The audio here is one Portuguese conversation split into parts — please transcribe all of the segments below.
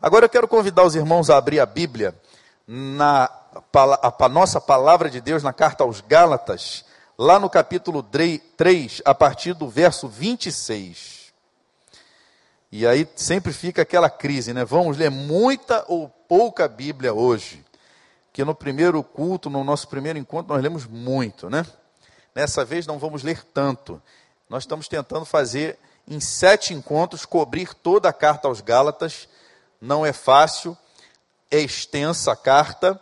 Agora eu quero convidar os irmãos a abrir a Bíblia na a, nossa palavra de Deus na carta aos Gálatas, lá no capítulo 3, a partir do verso 26. E aí sempre fica aquela crise, né? Vamos ler muita ou pouca Bíblia hoje? Que no primeiro culto, no nosso primeiro encontro, nós lemos muito, né? Nessa vez não vamos ler tanto. Nós estamos tentando fazer em sete encontros cobrir toda a carta aos Gálatas. Não é fácil, é extensa a carta,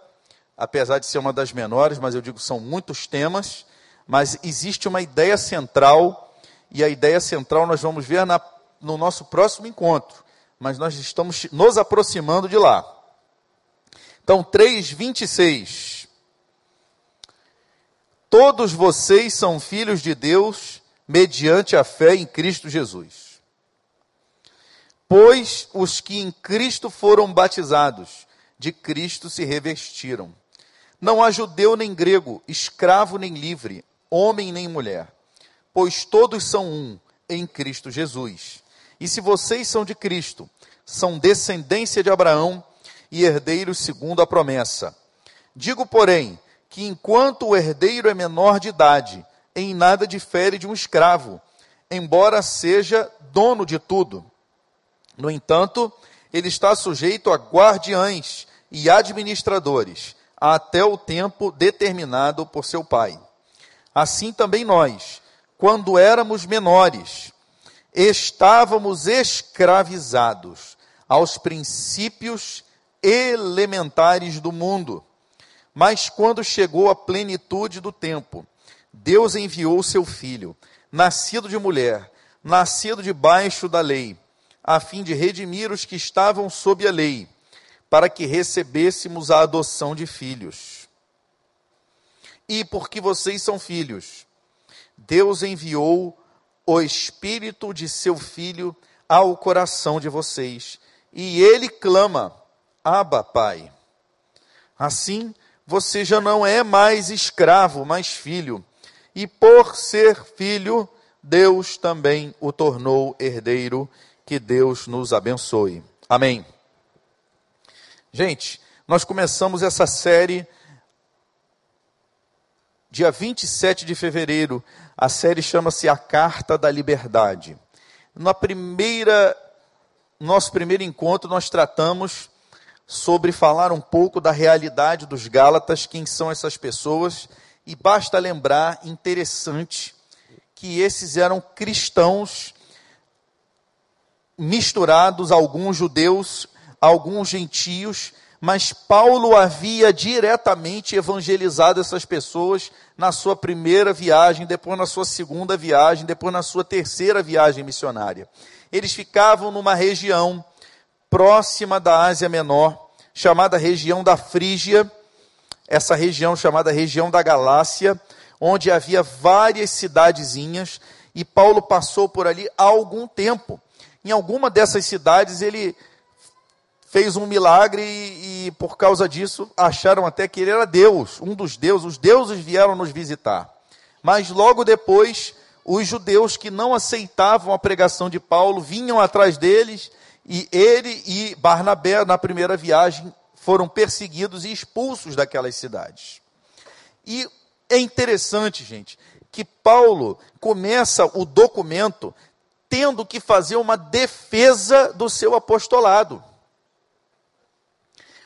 apesar de ser uma das menores, mas eu digo são muitos temas. Mas existe uma ideia central, e a ideia central nós vamos ver na, no nosso próximo encontro. Mas nós estamos nos aproximando de lá. Então, 3,26. Todos vocês são filhos de Deus mediante a fé em Cristo Jesus. Pois os que em Cristo foram batizados, de Cristo se revestiram. Não há judeu nem grego, escravo nem livre, homem nem mulher, pois todos são um em Cristo Jesus. E se vocês são de Cristo, são descendência de Abraão e herdeiros segundo a promessa. Digo, porém, que enquanto o herdeiro é menor de idade, em nada difere de um escravo, embora seja dono de tudo. No entanto, ele está sujeito a guardiães e administradores, até o tempo determinado por seu pai. Assim também nós, quando éramos menores, estávamos escravizados aos princípios elementares do mundo. Mas quando chegou a plenitude do tempo, Deus enviou seu filho, nascido de mulher, nascido debaixo da lei, a fim de redimir os que estavam sob a lei, para que recebêssemos a adoção de filhos. E porque vocês são filhos, Deus enviou o Espírito de seu Filho ao coração de vocês, e ele clama: Abba, Pai. Assim, você já não é mais escravo, mas filho. E por ser filho, Deus também o tornou herdeiro. Que Deus nos abençoe. Amém. Gente, nós começamos essa série dia 27 de fevereiro. A série chama-se A Carta da Liberdade. Na primeira nosso primeiro encontro nós tratamos sobre falar um pouco da realidade dos Gálatas, quem são essas pessoas, e basta lembrar, interessante, que esses eram cristãos misturados, alguns judeus, alguns gentios, mas Paulo havia diretamente evangelizado essas pessoas na sua primeira viagem, depois na sua segunda viagem, depois na sua terceira viagem missionária. Eles ficavam numa região próxima da Ásia Menor, chamada região da Frígia, essa região chamada região da Galácia, onde havia várias cidadezinhas, e Paulo passou por ali há algum tempo. Em alguma dessas cidades ele fez um milagre e, e, por causa disso acharam até que ele era Deus, um dos deuses. Os deuses vieram nos visitar. Mas logo depois, os judeus que não aceitavam a pregação de Paulo vinham atrás deles e ele e Barnabé, na primeira viagem, foram perseguidos e expulsos daquelas cidades. E é interessante, gente, que Paulo começa o documento tendo que fazer uma defesa do seu apostolado.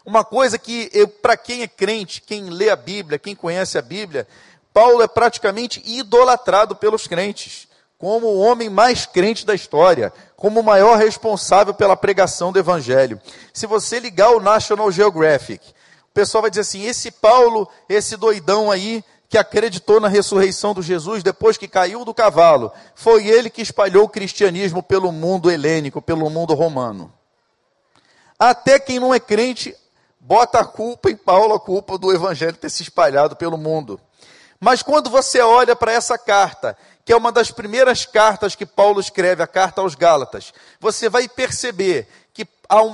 Uma coisa que, para quem é crente, quem lê a Bíblia, quem conhece a Bíblia, Paulo é praticamente idolatrado pelos crentes como o homem mais crente da história, como o maior responsável pela pregação do evangelho. Se você ligar o National Geographic, o pessoal vai dizer assim: esse Paulo, esse doidão aí, que acreditou na ressurreição do Jesus depois que caiu do cavalo, foi ele que espalhou o cristianismo pelo mundo helênico, pelo mundo romano. Até quem não é crente bota a culpa em Paulo, a culpa do evangelho ter se espalhado pelo mundo. Mas quando você olha para essa carta que é uma das primeiras cartas que Paulo escreve, a carta aos Gálatas, você vai perceber que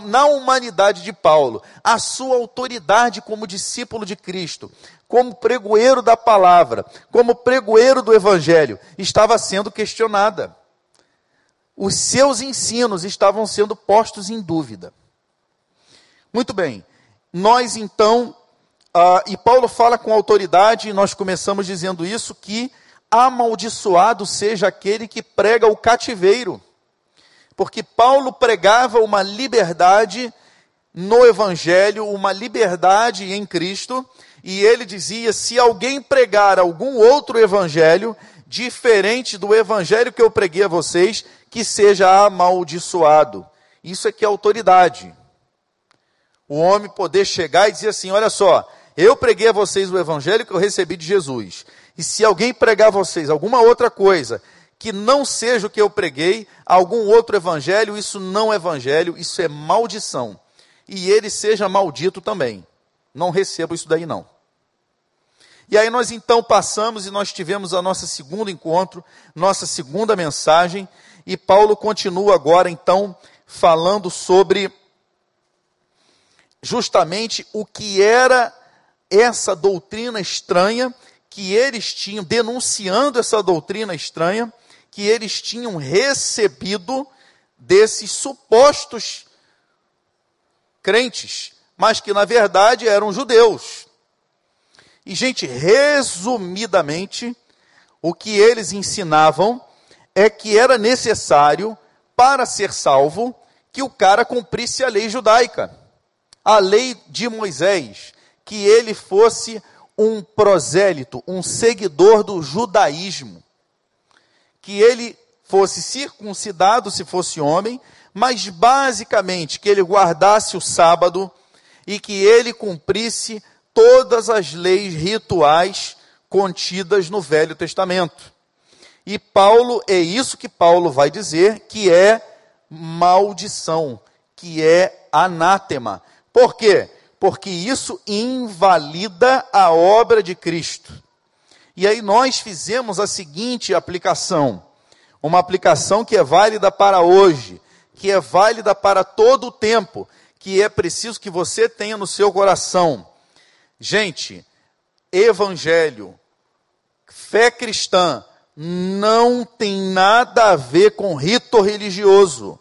na humanidade de Paulo, a sua autoridade como discípulo de Cristo, como pregoeiro da palavra, como pregoeiro do evangelho, estava sendo questionada. Os seus ensinos estavam sendo postos em dúvida. Muito bem. Nós então, uh, e Paulo fala com autoridade, nós começamos dizendo isso, que amaldiçoado seja aquele que prega o cativeiro. Porque Paulo pregava uma liberdade no Evangelho, uma liberdade em Cristo, e ele dizia: se alguém pregar algum outro Evangelho, diferente do Evangelho que eu preguei a vocês, que seja amaldiçoado. Isso é que é autoridade. O homem poder chegar e dizer assim: olha só, eu preguei a vocês o Evangelho que eu recebi de Jesus. E se alguém pregar a vocês alguma outra coisa que não seja o que eu preguei, algum outro evangelho, isso não é evangelho, isso é maldição. E ele seja maldito também. Não recebo isso daí não. E aí nós então passamos e nós tivemos a nossa segundo encontro, nossa segunda mensagem, e Paulo continua agora então falando sobre justamente o que era essa doutrina estranha que eles tinham, denunciando essa doutrina estranha, que eles tinham recebido desses supostos crentes, mas que na verdade eram judeus. E, gente, resumidamente, o que eles ensinavam é que era necessário, para ser salvo, que o cara cumprisse a lei judaica, a lei de Moisés, que ele fosse um prosélito, um seguidor do judaísmo. Que ele fosse circuncidado se fosse homem, mas basicamente que ele guardasse o sábado e que ele cumprisse todas as leis rituais contidas no Velho Testamento. E Paulo, é isso que Paulo vai dizer, que é maldição, que é anátema. Por quê? Porque isso invalida a obra de Cristo. E aí nós fizemos a seguinte aplicação, uma aplicação que é válida para hoje, que é válida para todo o tempo, que é preciso que você tenha no seu coração. Gente, evangelho, fé cristã, não tem nada a ver com rito religioso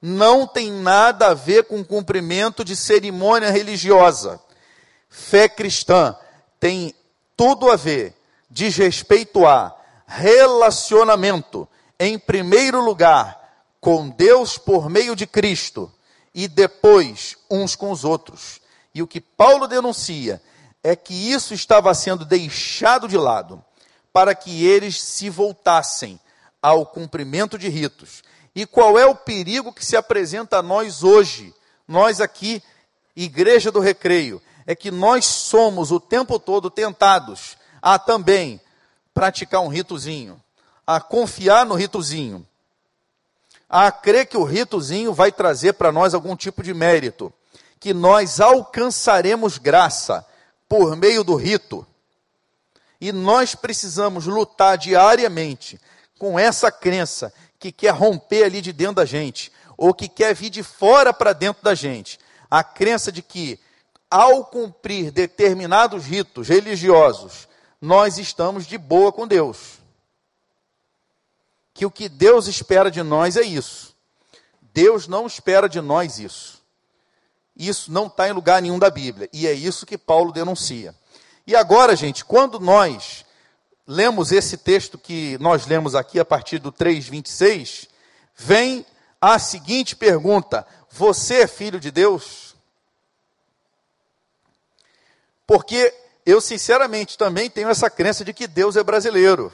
não tem nada a ver com cumprimento de cerimônia religiosa. Fé cristã tem tudo a ver, diz respeito a relacionamento, em primeiro lugar, com Deus por meio de Cristo e depois uns com os outros. E o que Paulo denuncia é que isso estava sendo deixado de lado para que eles se voltassem ao cumprimento de ritos e qual é o perigo que se apresenta a nós hoje, nós aqui, Igreja do Recreio? É que nós somos o tempo todo tentados a também praticar um ritozinho, a confiar no ritozinho, a crer que o ritozinho vai trazer para nós algum tipo de mérito, que nós alcançaremos graça por meio do rito. E nós precisamos lutar diariamente com essa crença que quer romper ali de dentro da gente, ou que quer vir de fora para dentro da gente. A crença de que, ao cumprir determinados ritos religiosos, nós estamos de boa com Deus. Que o que Deus espera de nós é isso. Deus não espera de nós isso. Isso não está em lugar nenhum da Bíblia. E é isso que Paulo denuncia. E agora, gente, quando nós lemos esse texto que nós lemos aqui a partir do 3:26, vem a seguinte pergunta: Você é filho de Deus? Porque eu sinceramente também tenho essa crença de que Deus é brasileiro.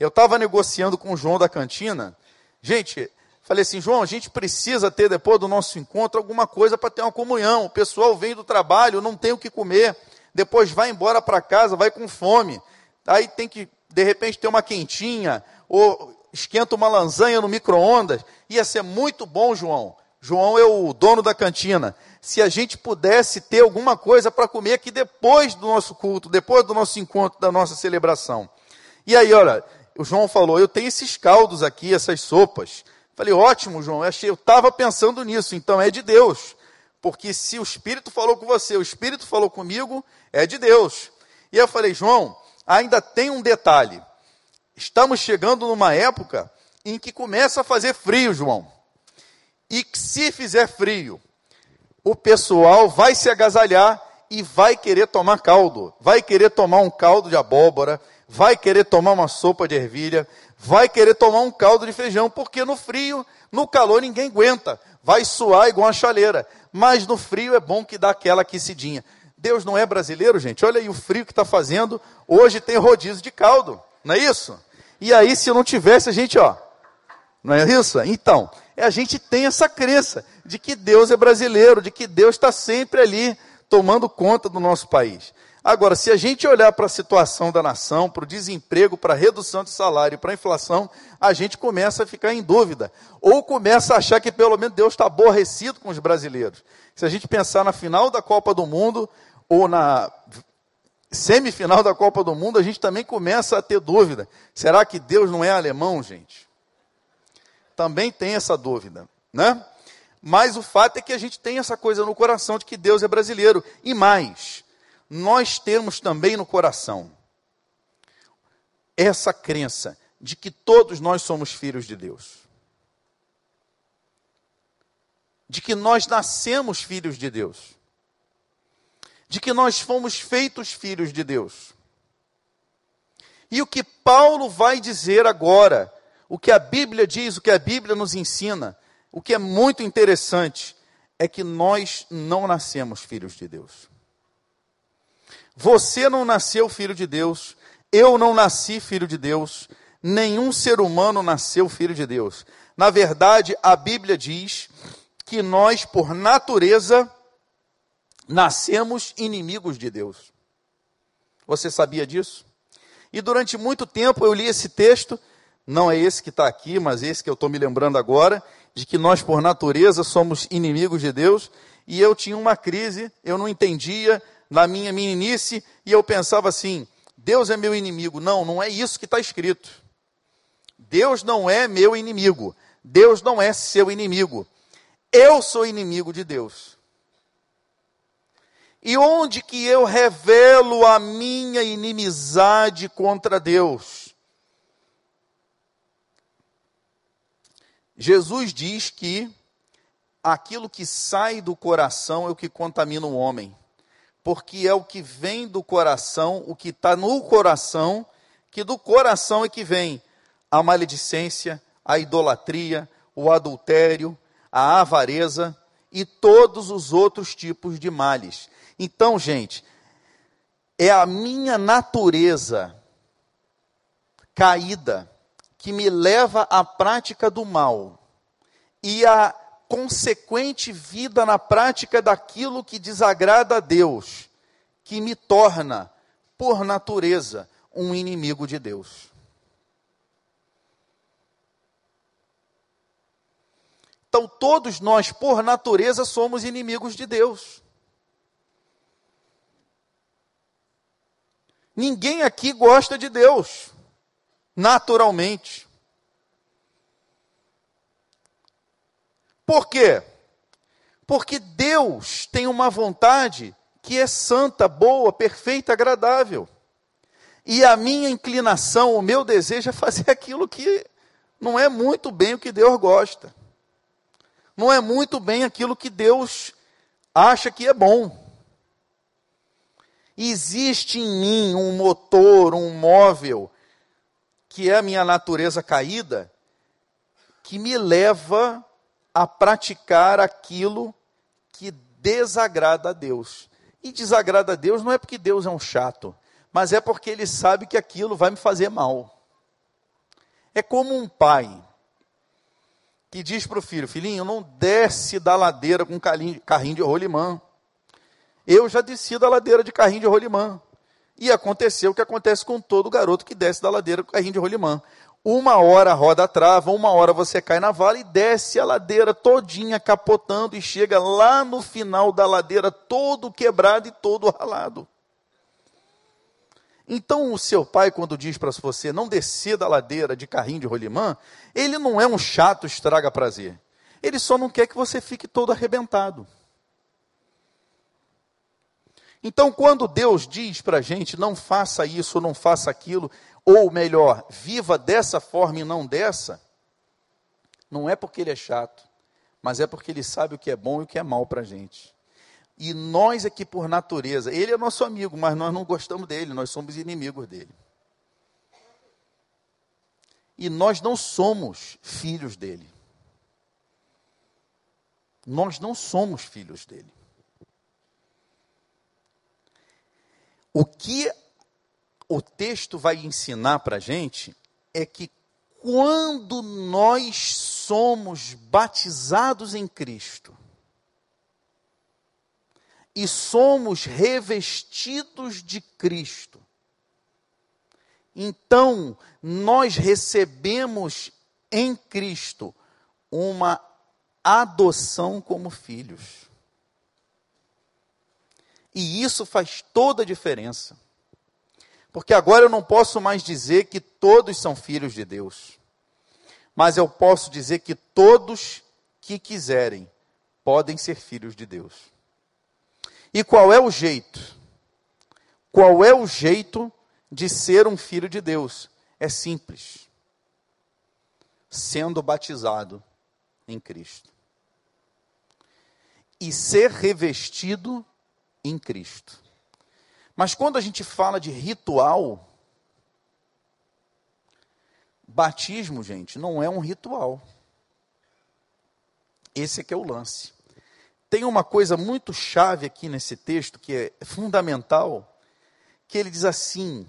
Eu estava negociando com o João da cantina. Gente, falei assim, João, a gente precisa ter depois do nosso encontro alguma coisa para ter uma comunhão. O pessoal vem do trabalho, não tem o que comer, depois vai embora para casa, vai com fome aí tem que, de repente, ter uma quentinha, ou esquenta uma lasanha no micro-ondas. Ia ser muito bom, João. João é o dono da cantina. Se a gente pudesse ter alguma coisa para comer aqui depois do nosso culto, depois do nosso encontro, da nossa celebração. E aí, olha, o João falou: eu tenho esses caldos aqui, essas sopas. Falei, ótimo, João. Eu estava pensando nisso, então é de Deus. Porque se o Espírito falou com você, o Espírito falou comigo, é de Deus. E eu falei, João, ainda tem um detalhe. Estamos chegando numa época em que começa a fazer frio, João. E se fizer frio, o pessoal vai se agasalhar e vai querer tomar caldo, vai querer tomar um caldo de abóbora, vai querer tomar uma sopa de ervilha, vai querer tomar um caldo de feijão, porque no frio, no calor ninguém aguenta, vai suar igual uma chaleira, mas no frio é bom que dá aquela aquecidinha. Deus não é brasileiro, gente, olha aí o frio que está fazendo, hoje tem rodízio de caldo, não é isso? E aí, se não tivesse, a gente, ó, não é isso? Então, a gente tem essa crença de que Deus é brasileiro, de que Deus está sempre ali tomando conta do nosso país. Agora, se a gente olhar para a situação da nação, para o desemprego, para a redução de salário, para a inflação, a gente começa a ficar em dúvida. Ou começa a achar que pelo menos Deus está aborrecido com os brasileiros. Se a gente pensar na final da Copa do Mundo, ou na semifinal da Copa do Mundo, a gente também começa a ter dúvida. Será que Deus não é alemão, gente? Também tem essa dúvida, né? Mas o fato é que a gente tem essa coisa no coração de que Deus é brasileiro. E mais, nós temos também no coração essa crença de que todos nós somos filhos de Deus. De que nós nascemos filhos de Deus. De que nós fomos feitos filhos de Deus. E o que Paulo vai dizer agora, o que a Bíblia diz, o que a Bíblia nos ensina, o que é muito interessante é que nós não nascemos filhos de Deus. Você não nasceu filho de Deus, eu não nasci filho de Deus, nenhum ser humano nasceu filho de Deus. Na verdade, a Bíblia diz que nós, por natureza, nascemos inimigos de Deus. Você sabia disso? E durante muito tempo eu li esse texto, não é esse que está aqui, mas esse que eu estou me lembrando agora, de que nós, por natureza, somos inimigos de Deus, e eu tinha uma crise, eu não entendia na minha meninice, e eu pensava assim: Deus é meu inimigo. Não, não é isso que está escrito. Deus não é meu inimigo. Deus não é seu inimigo. Eu sou inimigo de Deus. E onde que eu revelo a minha inimizade contra Deus? Jesus diz que aquilo que sai do coração é o que contamina o homem, porque é o que vem do coração, o que está no coração, que do coração é que vem a maledicência, a idolatria, o adultério, a avareza e todos os outros tipos de males. Então, gente, é a minha natureza caída que me leva à prática do mal e à consequente vida na prática daquilo que desagrada a Deus, que me torna, por natureza, um inimigo de Deus. Então, todos nós, por natureza, somos inimigos de Deus. Ninguém aqui gosta de Deus naturalmente. Por quê? Porque Deus tem uma vontade que é santa, boa, perfeita, agradável. E a minha inclinação, o meu desejo é fazer aquilo que não é muito bem o que Deus gosta. Não é muito bem aquilo que Deus acha que é bom. Existe em mim um motor, um móvel que é a minha natureza caída, que me leva a praticar aquilo que desagrada a Deus. E desagrada a Deus não é porque Deus é um chato, mas é porque ele sabe que aquilo vai me fazer mal. É como um pai que diz para o filho: Filhinho, não desce da ladeira com carrinho de rolimã. Eu já desci da ladeira de carrinho de rolimã. E aconteceu o que acontece com todo garoto que desce da ladeira com carrinho de rolimã. Uma hora a roda trava, uma hora você cai na vala e desce a ladeira todinha capotando e chega lá no final da ladeira todo quebrado e todo ralado. Então o seu pai, quando diz para você não descer da ladeira de carrinho de rolimã, ele não é um chato estraga prazer. Ele só não quer que você fique todo arrebentado. Então, quando Deus diz para a gente, não faça isso, não faça aquilo, ou melhor, viva dessa forma e não dessa, não é porque ele é chato, mas é porque ele sabe o que é bom e o que é mal para a gente. E nós aqui, por natureza, ele é nosso amigo, mas nós não gostamos dele, nós somos inimigos dele. E nós não somos filhos dele. Nós não somos filhos dele. O que o texto vai ensinar para a gente é que quando nós somos batizados em Cristo e somos revestidos de Cristo, então nós recebemos em Cristo uma adoção como filhos. E isso faz toda a diferença. Porque agora eu não posso mais dizer que todos são filhos de Deus. Mas eu posso dizer que todos que quiserem podem ser filhos de Deus. E qual é o jeito? Qual é o jeito de ser um filho de Deus? É simples. Sendo batizado em Cristo. E ser revestido em Cristo. Mas quando a gente fala de ritual, batismo, gente, não é um ritual. Esse é que é o lance. Tem uma coisa muito chave aqui nesse texto que é fundamental, que ele diz assim: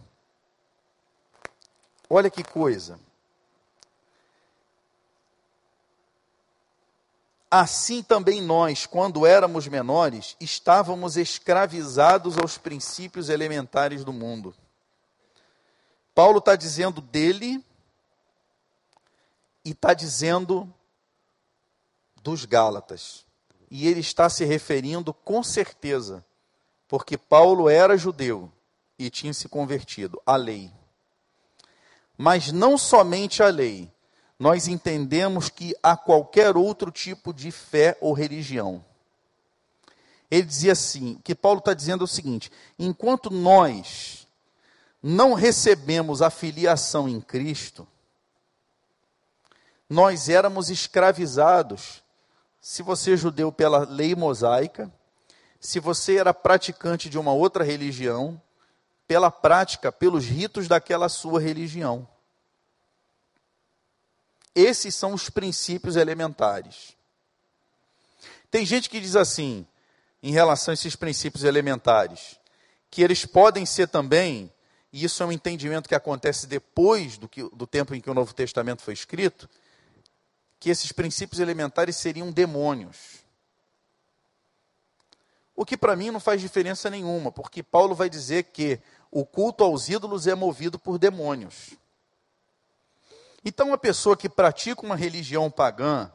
Olha que coisa. Assim também nós, quando éramos menores, estávamos escravizados aos princípios elementares do mundo. Paulo está dizendo dele e está dizendo dos Gálatas. E ele está se referindo com certeza, porque Paulo era judeu e tinha se convertido à lei. Mas não somente à lei, nós entendemos que há qualquer outro tipo de fé ou religião. Ele dizia assim: o que Paulo está dizendo é o seguinte: enquanto nós não recebemos a filiação em Cristo, nós éramos escravizados. Se você é judeu pela lei mosaica, se você era praticante de uma outra religião, pela prática, pelos ritos daquela sua religião. Esses são os princípios elementares. Tem gente que diz assim, em relação a esses princípios elementares, que eles podem ser também, e isso é um entendimento que acontece depois do, que, do tempo em que o Novo Testamento foi escrito, que esses princípios elementares seriam demônios. O que para mim não faz diferença nenhuma, porque Paulo vai dizer que o culto aos ídolos é movido por demônios. Então, uma pessoa que pratica uma religião pagã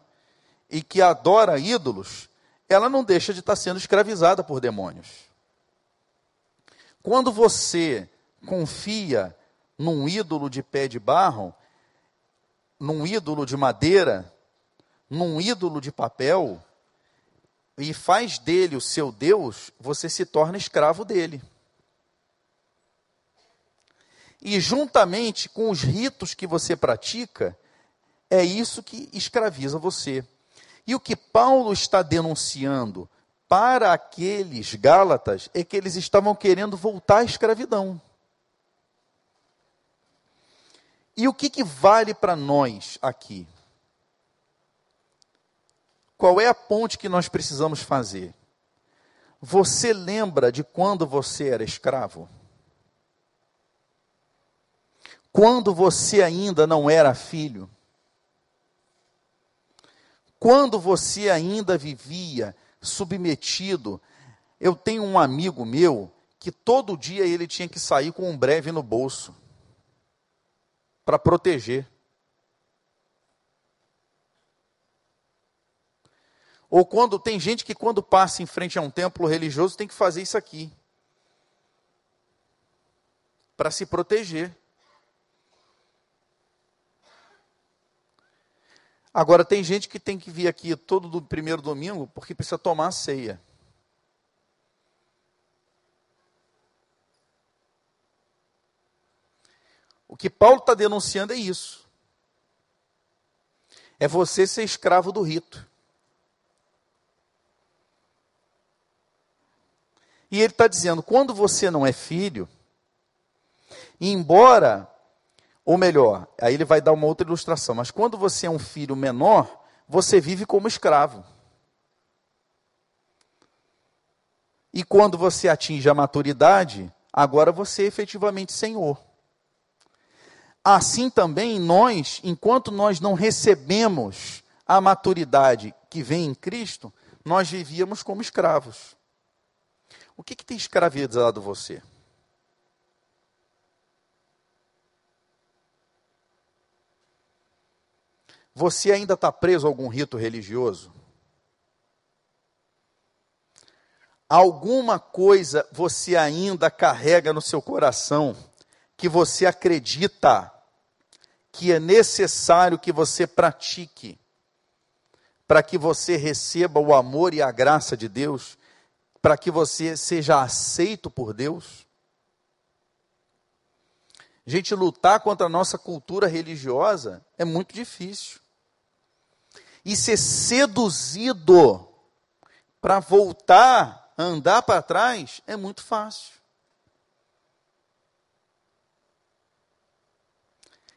e que adora ídolos, ela não deixa de estar sendo escravizada por demônios. Quando você confia num ídolo de pé de barro, num ídolo de madeira, num ídolo de papel, e faz dele o seu Deus, você se torna escravo dele e juntamente com os ritos que você pratica, é isso que escraviza você. E o que Paulo está denunciando para aqueles Gálatas é que eles estavam querendo voltar à escravidão. E o que, que vale para nós aqui? Qual é a ponte que nós precisamos fazer? Você lembra de quando você era escravo? Quando você ainda não era filho, quando você ainda vivia submetido. Eu tenho um amigo meu que todo dia ele tinha que sair com um breve no bolso para proteger. Ou quando tem gente que quando passa em frente a um templo religioso tem que fazer isso aqui para se proteger. Agora, tem gente que tem que vir aqui todo do primeiro domingo porque precisa tomar a ceia. O que Paulo está denunciando é isso. É você ser escravo do rito. E ele está dizendo: quando você não é filho, embora ou melhor, aí ele vai dar uma outra ilustração, mas quando você é um filho menor, você vive como escravo. E quando você atinge a maturidade, agora você é efetivamente senhor. Assim também nós, enquanto nós não recebemos a maturidade que vem em Cristo, nós vivíamos como escravos. O que, que tem escravizado você? Você ainda está preso a algum rito religioso? Alguma coisa você ainda carrega no seu coração que você acredita que é necessário que você pratique para que você receba o amor e a graça de Deus, para que você seja aceito por Deus? Gente, lutar contra a nossa cultura religiosa é muito difícil. E ser seduzido para voltar a andar para trás é muito fácil.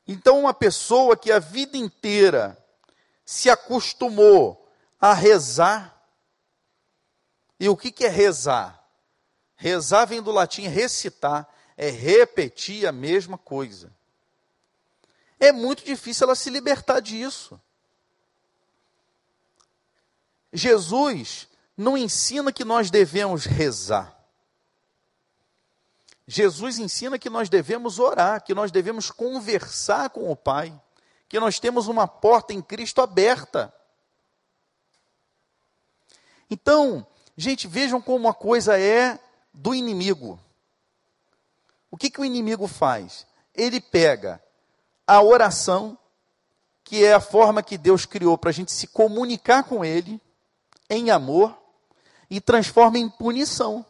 Então, uma pessoa que a vida inteira se acostumou a rezar. E o que, é rezar? Rezar vem do latim recitar, é repetir a mesma coisa. É muito difícil ela se libertar disso. Jesus não ensina que nós devemos rezar. Jesus ensina que nós devemos orar, que nós devemos conversar com o Pai que nós temos uma porta em Cristo aberta. Então, gente, vejam como a coisa é do inimigo. O que, que o inimigo faz? Ele pega a oração, que é a forma que Deus criou para a gente se comunicar com Ele, em amor, e transforma em punição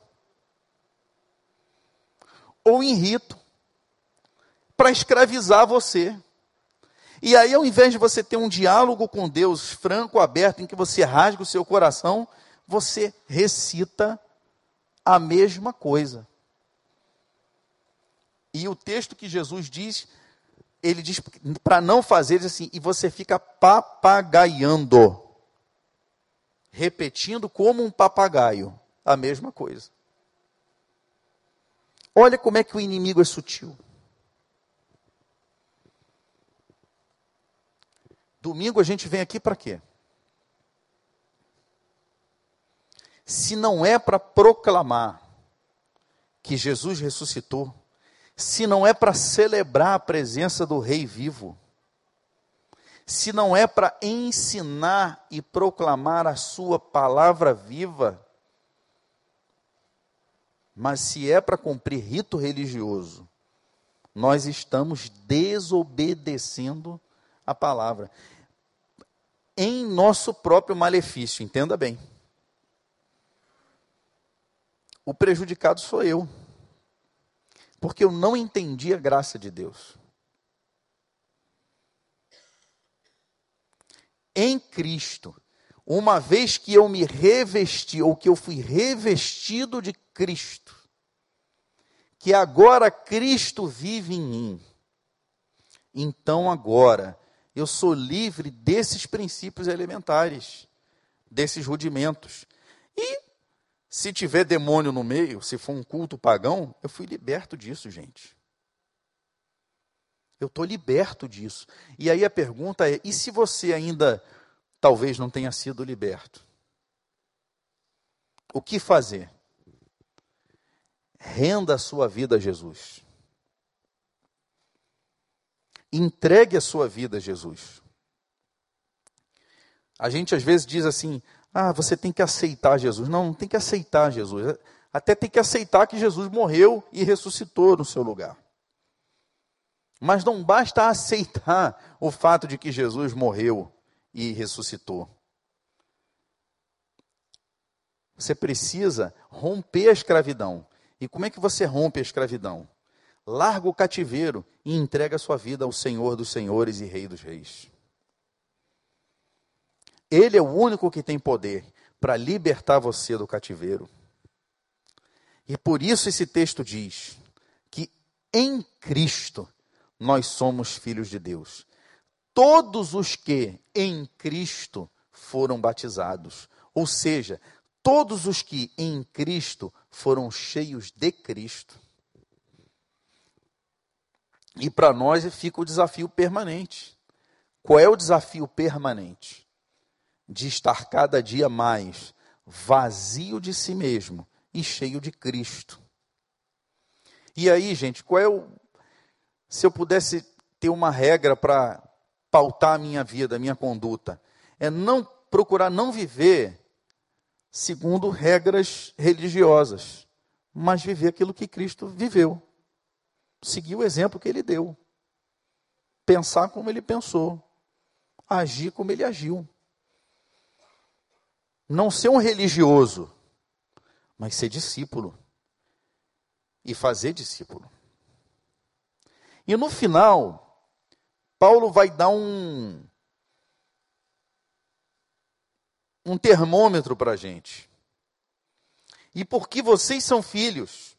ou em rito para escravizar você. E aí, ao invés de você ter um diálogo com Deus franco, aberto, em que você rasga o seu coração, você recita a mesma coisa. E o texto que Jesus diz, ele diz para não fazer assim, e você fica papagaiando, repetindo como um papagaio a mesma coisa. Olha como é que o inimigo é sutil. Domingo a gente vem aqui para quê? Se não é para proclamar que Jesus ressuscitou, se não é para celebrar a presença do Rei vivo, se não é para ensinar e proclamar a Sua palavra viva, mas se é para cumprir rito religioso, nós estamos desobedecendo a palavra em nosso próprio malefício, entenda bem. O prejudicado sou eu, porque eu não entendi a graça de Deus. Em Cristo, uma vez que eu me revesti, ou que eu fui revestido de Cristo, que agora Cristo vive em mim, então agora eu sou livre desses princípios elementares, desses rudimentos. E se tiver demônio no meio, se for um culto pagão, eu fui liberto disso, gente. Eu estou liberto disso. E aí a pergunta é: e se você ainda talvez não tenha sido liberto? O que fazer? Renda a sua vida a Jesus. Entregue a sua vida a Jesus. A gente às vezes diz assim: ah, você tem que aceitar Jesus. Não, não tem que aceitar Jesus. Até tem que aceitar que Jesus morreu e ressuscitou no seu lugar. Mas não basta aceitar o fato de que Jesus morreu e ressuscitou. Você precisa romper a escravidão. E como é que você rompe a escravidão? larga o cativeiro e entrega a sua vida ao Senhor dos Senhores e Rei dos Reis. Ele é o único que tem poder para libertar você do cativeiro. E por isso esse texto diz que em Cristo nós somos filhos de Deus. Todos os que em Cristo foram batizados, ou seja, todos os que em Cristo foram cheios de Cristo. E para nós fica o desafio permanente. Qual é o desafio permanente? De estar cada dia mais vazio de si mesmo e cheio de Cristo. E aí, gente, qual é o. Se eu pudesse ter uma regra para pautar a minha vida, a minha conduta, é não procurar não viver segundo regras religiosas, mas viver aquilo que Cristo viveu. Seguir o exemplo que ele deu. Pensar como ele pensou. Agir como ele agiu. Não ser um religioso, mas ser discípulo. E fazer discípulo. E no final, Paulo vai dar um, um termômetro para a gente. E porque vocês são filhos,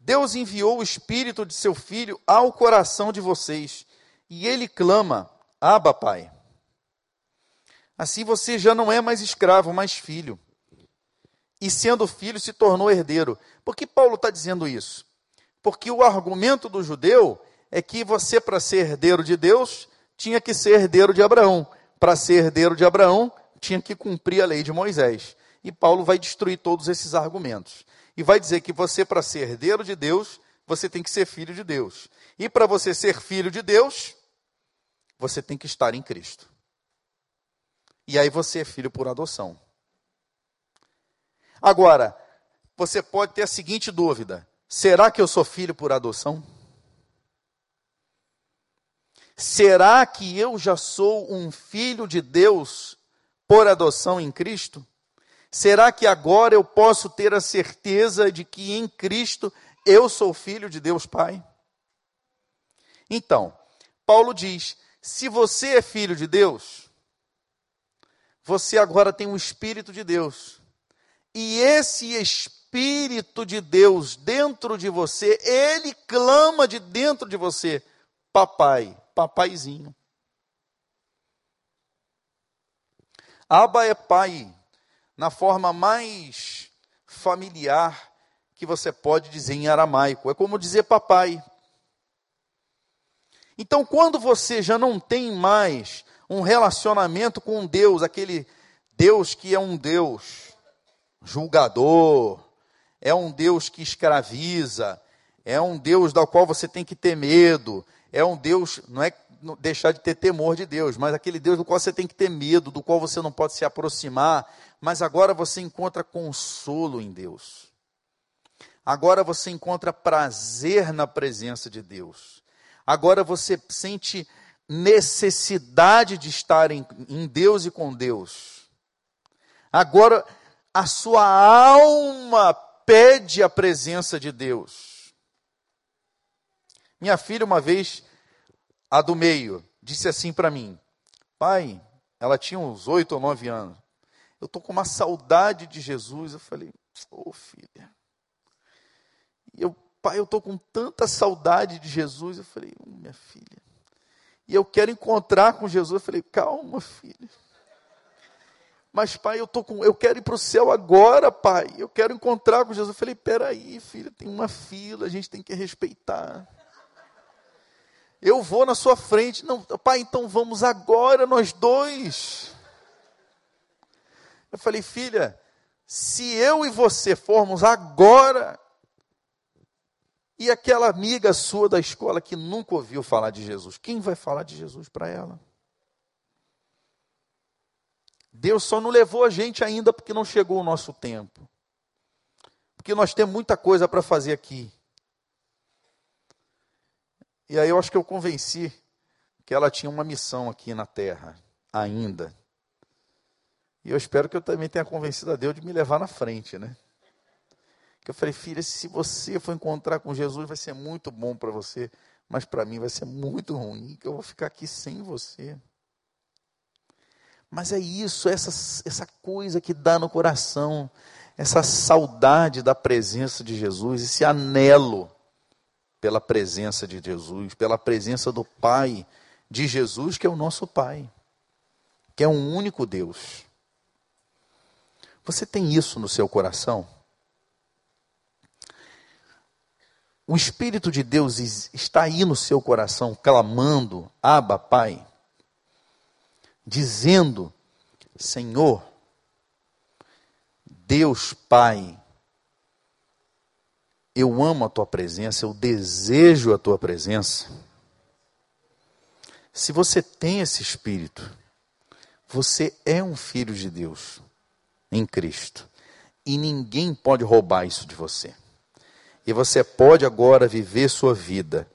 Deus enviou o Espírito de seu Filho ao coração de vocês, e ele clama: Abba, Pai. Assim você já não é mais escravo, mas filho. E sendo filho, se tornou herdeiro. Por que Paulo está dizendo isso? Porque o argumento do judeu é que você, para ser herdeiro de Deus, tinha que ser herdeiro de Abraão. Para ser herdeiro de Abraão, tinha que cumprir a lei de Moisés. E Paulo vai destruir todos esses argumentos. E vai dizer que você, para ser herdeiro de Deus, você tem que ser filho de Deus. E para você ser filho de Deus, você tem que estar em Cristo. E aí você é filho por adoção. Agora, você pode ter a seguinte dúvida: será que eu sou filho por adoção? Será que eu já sou um filho de Deus por adoção em Cristo? Será que agora eu posso ter a certeza de que em Cristo eu sou filho de Deus Pai? Então, Paulo diz: se você é filho de Deus, você agora tem o um Espírito de Deus. E esse Espírito de Deus dentro de você, ele clama de dentro de você: Papai, papaizinho. Abba é pai, na forma mais familiar que você pode dizer em aramaico. É como dizer papai. Então, quando você já não tem mais um relacionamento com Deus, aquele Deus que é um Deus julgador, é um Deus que escraviza, é um Deus da qual você tem que ter medo, é um Deus, não é deixar de ter temor de Deus, mas aquele Deus do qual você tem que ter medo, do qual você não pode se aproximar, mas agora você encontra consolo em Deus. Agora você encontra prazer na presença de Deus. Agora você sente necessidade de estar em, em Deus e com Deus. Agora a sua alma pede a presença de Deus. Minha filha, uma vez, a do meio disse assim para mim: Pai, ela tinha uns oito ou nove anos. Eu estou com uma saudade de Jesus. Eu falei: Ô oh, filha. Eu, pai, eu estou com tanta saudade de Jesus. Eu falei: oh, Minha filha. E eu quero encontrar com Jesus. Eu falei: Calma, filha. Mas, pai, eu, tô com, eu quero ir para o céu agora, pai. Eu quero encontrar com Jesus. Eu falei: Peraí, filha, tem uma fila, a gente tem que respeitar. Eu vou na sua frente. Não, pai, então vamos agora nós dois. Eu falei, filha, se eu e você formos agora, e aquela amiga sua da escola que nunca ouviu falar de Jesus, quem vai falar de Jesus para ela? Deus só não levou a gente ainda porque não chegou o nosso tempo. Porque nós temos muita coisa para fazer aqui. E aí eu acho que eu convenci que ela tinha uma missão aqui na terra, ainda. E eu espero que eu também tenha convencido a Deus de me levar na frente, né? Que eu falei, filha, se você for encontrar com Jesus, vai ser muito bom para você, mas para mim vai ser muito ruim, que eu vou ficar aqui sem você. Mas é isso, essa, essa coisa que dá no coração, essa saudade da presença de Jesus, esse anelo pela presença de Jesus, pela presença do Pai de Jesus, que é o nosso Pai, que é um único Deus. Você tem isso no seu coração? O Espírito de Deus está aí no seu coração, clamando, Abba, Pai, dizendo: Senhor, Deus Pai, eu amo a tua presença, eu desejo a tua presença. Se você tem esse espírito, você é um filho de Deus em Cristo. E ninguém pode roubar isso de você. E você pode agora viver sua vida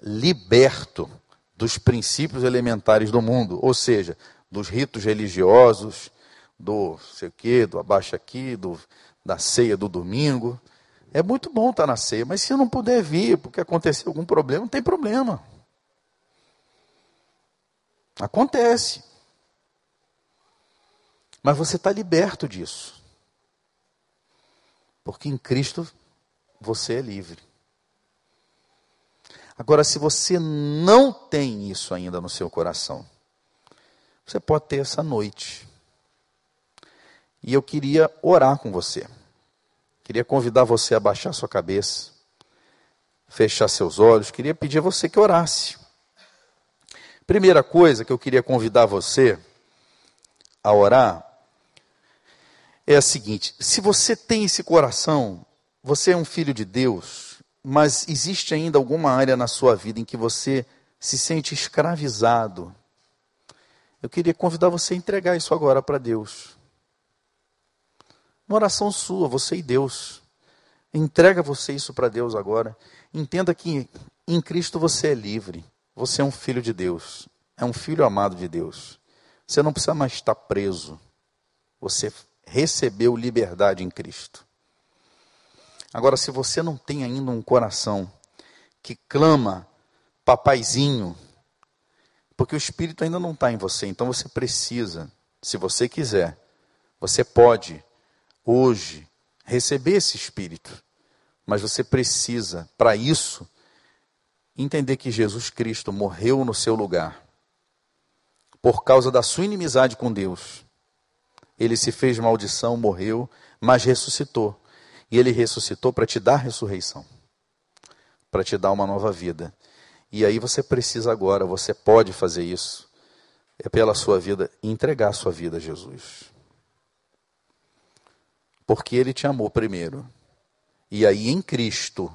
liberto dos princípios elementares do mundo, ou seja, dos ritos religiosos, do sei o quê, do abaixa aqui, do, da ceia do domingo. É muito bom estar na ceia, mas se eu não puder vir porque aconteceu algum problema, não tem problema. Acontece. Mas você está liberto disso. Porque em Cristo você é livre. Agora, se você não tem isso ainda no seu coração, você pode ter essa noite. E eu queria orar com você. Queria convidar você a baixar sua cabeça, fechar seus olhos. Queria pedir a você que orasse. Primeira coisa que eu queria convidar você a orar é a seguinte: se você tem esse coração, você é um filho de Deus, mas existe ainda alguma área na sua vida em que você se sente escravizado, eu queria convidar você a entregar isso agora para Deus. Uma oração sua, você e Deus. Entrega você isso para Deus agora. Entenda que em Cristo você é livre. Você é um filho de Deus. É um filho amado de Deus. Você não precisa mais estar preso. Você recebeu liberdade em Cristo. Agora, se você não tem ainda um coração que clama, papaizinho, porque o Espírito ainda não está em você, então você precisa, se você quiser, você pode, hoje, receber esse Espírito, mas você precisa, para isso, entender que Jesus Cristo morreu no seu lugar, por causa da sua inimizade com Deus ele se fez maldição, morreu, mas ressuscitou. E ele ressuscitou para te dar ressurreição, para te dar uma nova vida. E aí você precisa agora, você pode fazer isso, é pela sua vida, entregar a sua vida a Jesus. Porque ele te amou primeiro. E aí em Cristo,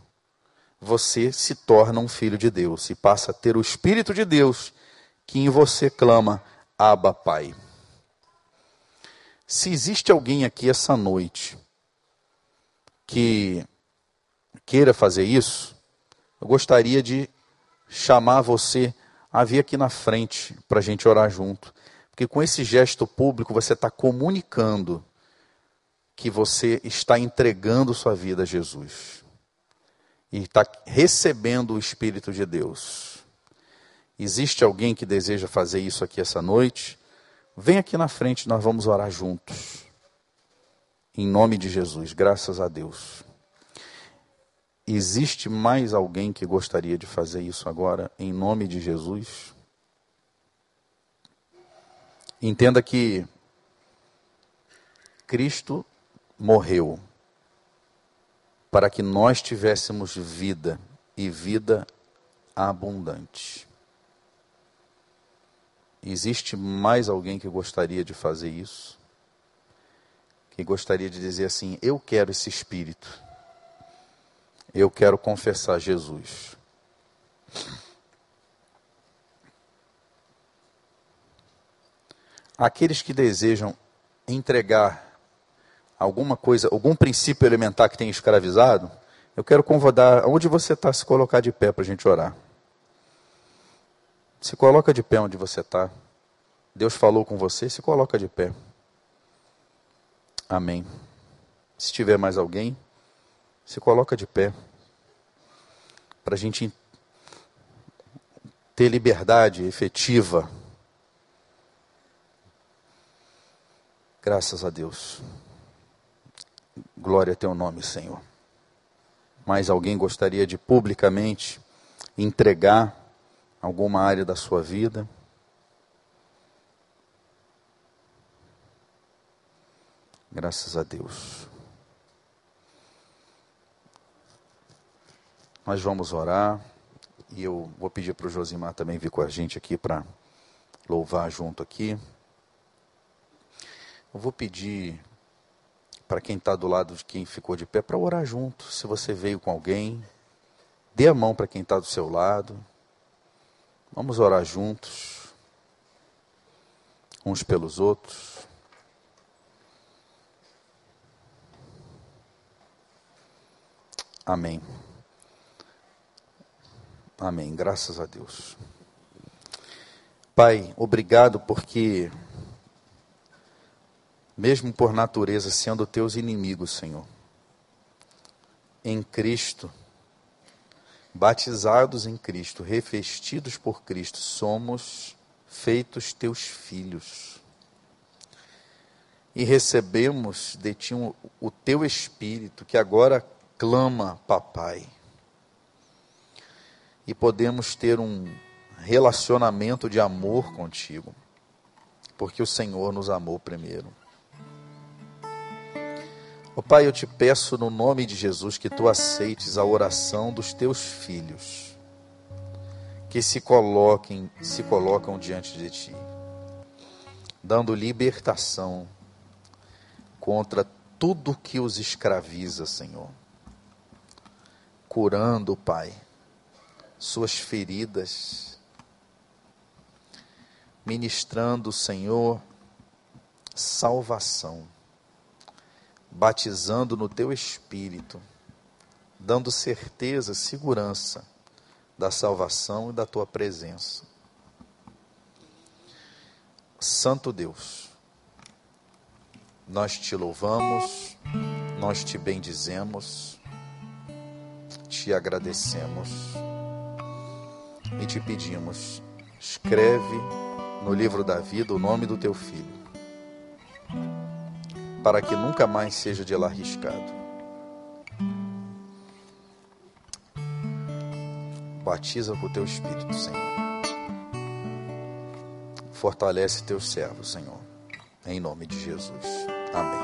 você se torna um filho de Deus e passa a ter o Espírito de Deus que em você clama: Abba, Pai. Se existe alguém aqui essa noite que queira fazer isso, eu gostaria de chamar você a vir aqui na frente para a gente orar junto. Porque com esse gesto público você está comunicando que você está entregando sua vida a Jesus. E está recebendo o Espírito de Deus. Existe alguém que deseja fazer isso aqui essa noite? Vem aqui na frente, nós vamos orar juntos. Em nome de Jesus, graças a Deus. Existe mais alguém que gostaria de fazer isso agora, em nome de Jesus? Entenda que Cristo morreu para que nós tivéssemos vida e vida abundante. Existe mais alguém que gostaria de fazer isso? Que gostaria de dizer assim: Eu quero esse espírito. Eu quero confessar Jesus. Aqueles que desejam entregar alguma coisa, algum princípio elementar que tem escravizado, eu quero convidar, onde você está, se colocar de pé para a gente orar. Se coloca de pé onde você está. Deus falou com você, se coloca de pé. Amém. Se tiver mais alguém, se coloca de pé. Para a gente ter liberdade efetiva. Graças a Deus. Glória a teu nome, Senhor. Mais alguém gostaria de publicamente entregar alguma área da sua vida? Graças a Deus. Nós vamos orar e eu vou pedir para o Josimar também vir com a gente aqui para louvar junto aqui. Eu vou pedir para quem está do lado de quem ficou de pé para orar junto. Se você veio com alguém, dê a mão para quem está do seu lado. Vamos orar juntos, uns pelos outros. Amém. Amém. Graças a Deus. Pai, obrigado porque mesmo por natureza sendo teus inimigos, Senhor. Em Cristo, batizados em Cristo, revestidos por Cristo, somos feitos teus filhos. E recebemos de ti o teu Espírito, que agora clama, Papai. E podemos ter um relacionamento de amor contigo, porque o Senhor nos amou primeiro. Oh, Pai, eu te peço no nome de Jesus que tu aceites a oração dos teus filhos, que se coloquem, se colocam diante de ti, dando libertação contra tudo que os escraviza, Senhor. Curando, Pai, suas feridas, ministrando, Senhor, salvação batizando no teu espírito, dando certeza, segurança da salvação e da tua presença. Santo Deus, nós te louvamos, nós te bendizemos, te agradecemos e te pedimos, escreve no livro da vida o nome do teu filho para que nunca mais seja de lá arriscado. Batiza com o teu Espírito, Senhor. Fortalece teus servos, Senhor. Em nome de Jesus. Amém.